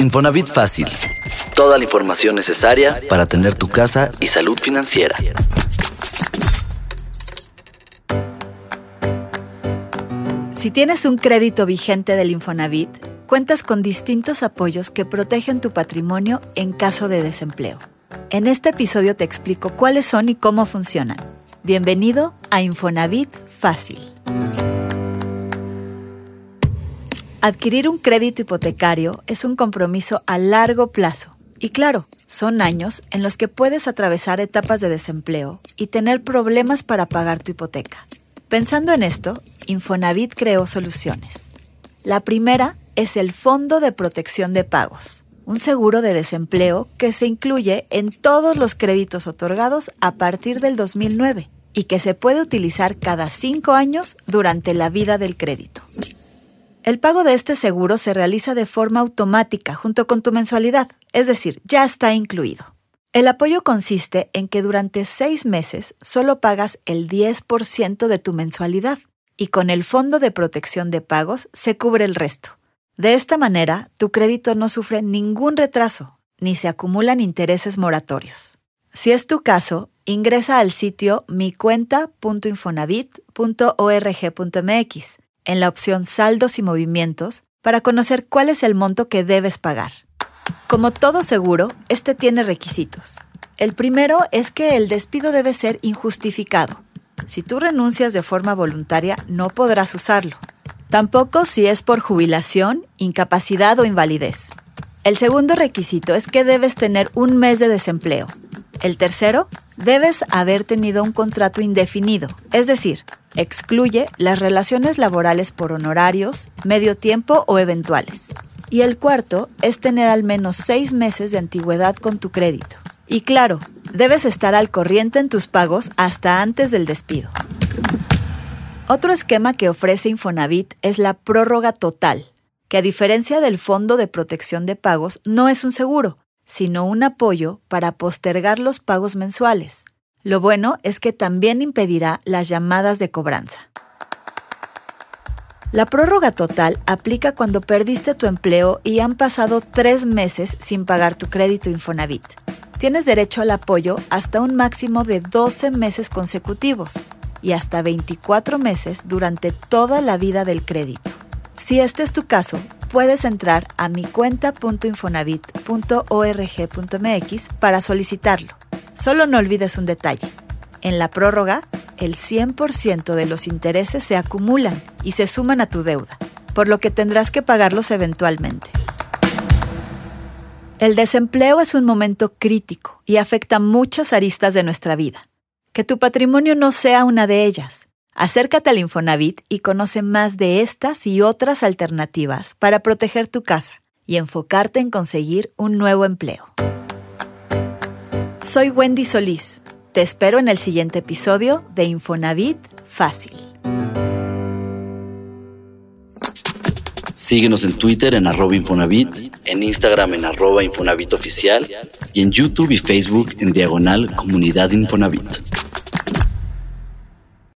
Infonavit Fácil. Toda la información necesaria para tener tu casa y salud financiera. Si tienes un crédito vigente del Infonavit, cuentas con distintos apoyos que protegen tu patrimonio en caso de desempleo. En este episodio te explico cuáles son y cómo funcionan. Bienvenido a Infonavit Fácil. Adquirir un crédito hipotecario es un compromiso a largo plazo. Y claro, son años en los que puedes atravesar etapas de desempleo y tener problemas para pagar tu hipoteca. Pensando en esto, Infonavit creó soluciones. La primera es el Fondo de Protección de Pagos, un seguro de desempleo que se incluye en todos los créditos otorgados a partir del 2009 y que se puede utilizar cada cinco años durante la vida del crédito. El pago de este seguro se realiza de forma automática junto con tu mensualidad, es decir, ya está incluido. El apoyo consiste en que durante seis meses solo pagas el 10% de tu mensualidad y con el Fondo de Protección de Pagos se cubre el resto. De esta manera, tu crédito no sufre ningún retraso, ni se acumulan intereses moratorios. Si es tu caso, ingresa al sitio micuenta.infonavit.org.mx en la opción Saldos y Movimientos para conocer cuál es el monto que debes pagar. Como todo seguro, este tiene requisitos. El primero es que el despido debe ser injustificado. Si tú renuncias de forma voluntaria, no podrás usarlo. Tampoco si es por jubilación, incapacidad o invalidez. El segundo requisito es que debes tener un mes de desempleo. El tercero, debes haber tenido un contrato indefinido, es decir, Excluye las relaciones laborales por honorarios, medio tiempo o eventuales. Y el cuarto es tener al menos seis meses de antigüedad con tu crédito. Y claro, debes estar al corriente en tus pagos hasta antes del despido. Otro esquema que ofrece Infonavit es la prórroga total, que a diferencia del Fondo de Protección de Pagos no es un seguro, sino un apoyo para postergar los pagos mensuales. Lo bueno es que también impedirá las llamadas de cobranza. La prórroga total aplica cuando perdiste tu empleo y han pasado tres meses sin pagar tu crédito Infonavit. Tienes derecho al apoyo hasta un máximo de 12 meses consecutivos y hasta 24 meses durante toda la vida del crédito. Si este es tu caso, puedes entrar a micuenta.infonavit.org.mx para solicitarlo. Solo no olvides un detalle. En la prórroga, el 100% de los intereses se acumulan y se suman a tu deuda, por lo que tendrás que pagarlos eventualmente. El desempleo es un momento crítico y afecta muchas aristas de nuestra vida. Que tu patrimonio no sea una de ellas. Acércate al Infonavit y conoce más de estas y otras alternativas para proteger tu casa y enfocarte en conseguir un nuevo empleo. Soy Wendy Solís. Te espero en el siguiente episodio de Infonavit Fácil. Síguenos en Twitter en arroba Infonavit, en Instagram en arroba Infonavit y en YouTube y Facebook en diagonal Comunidad Infonavit.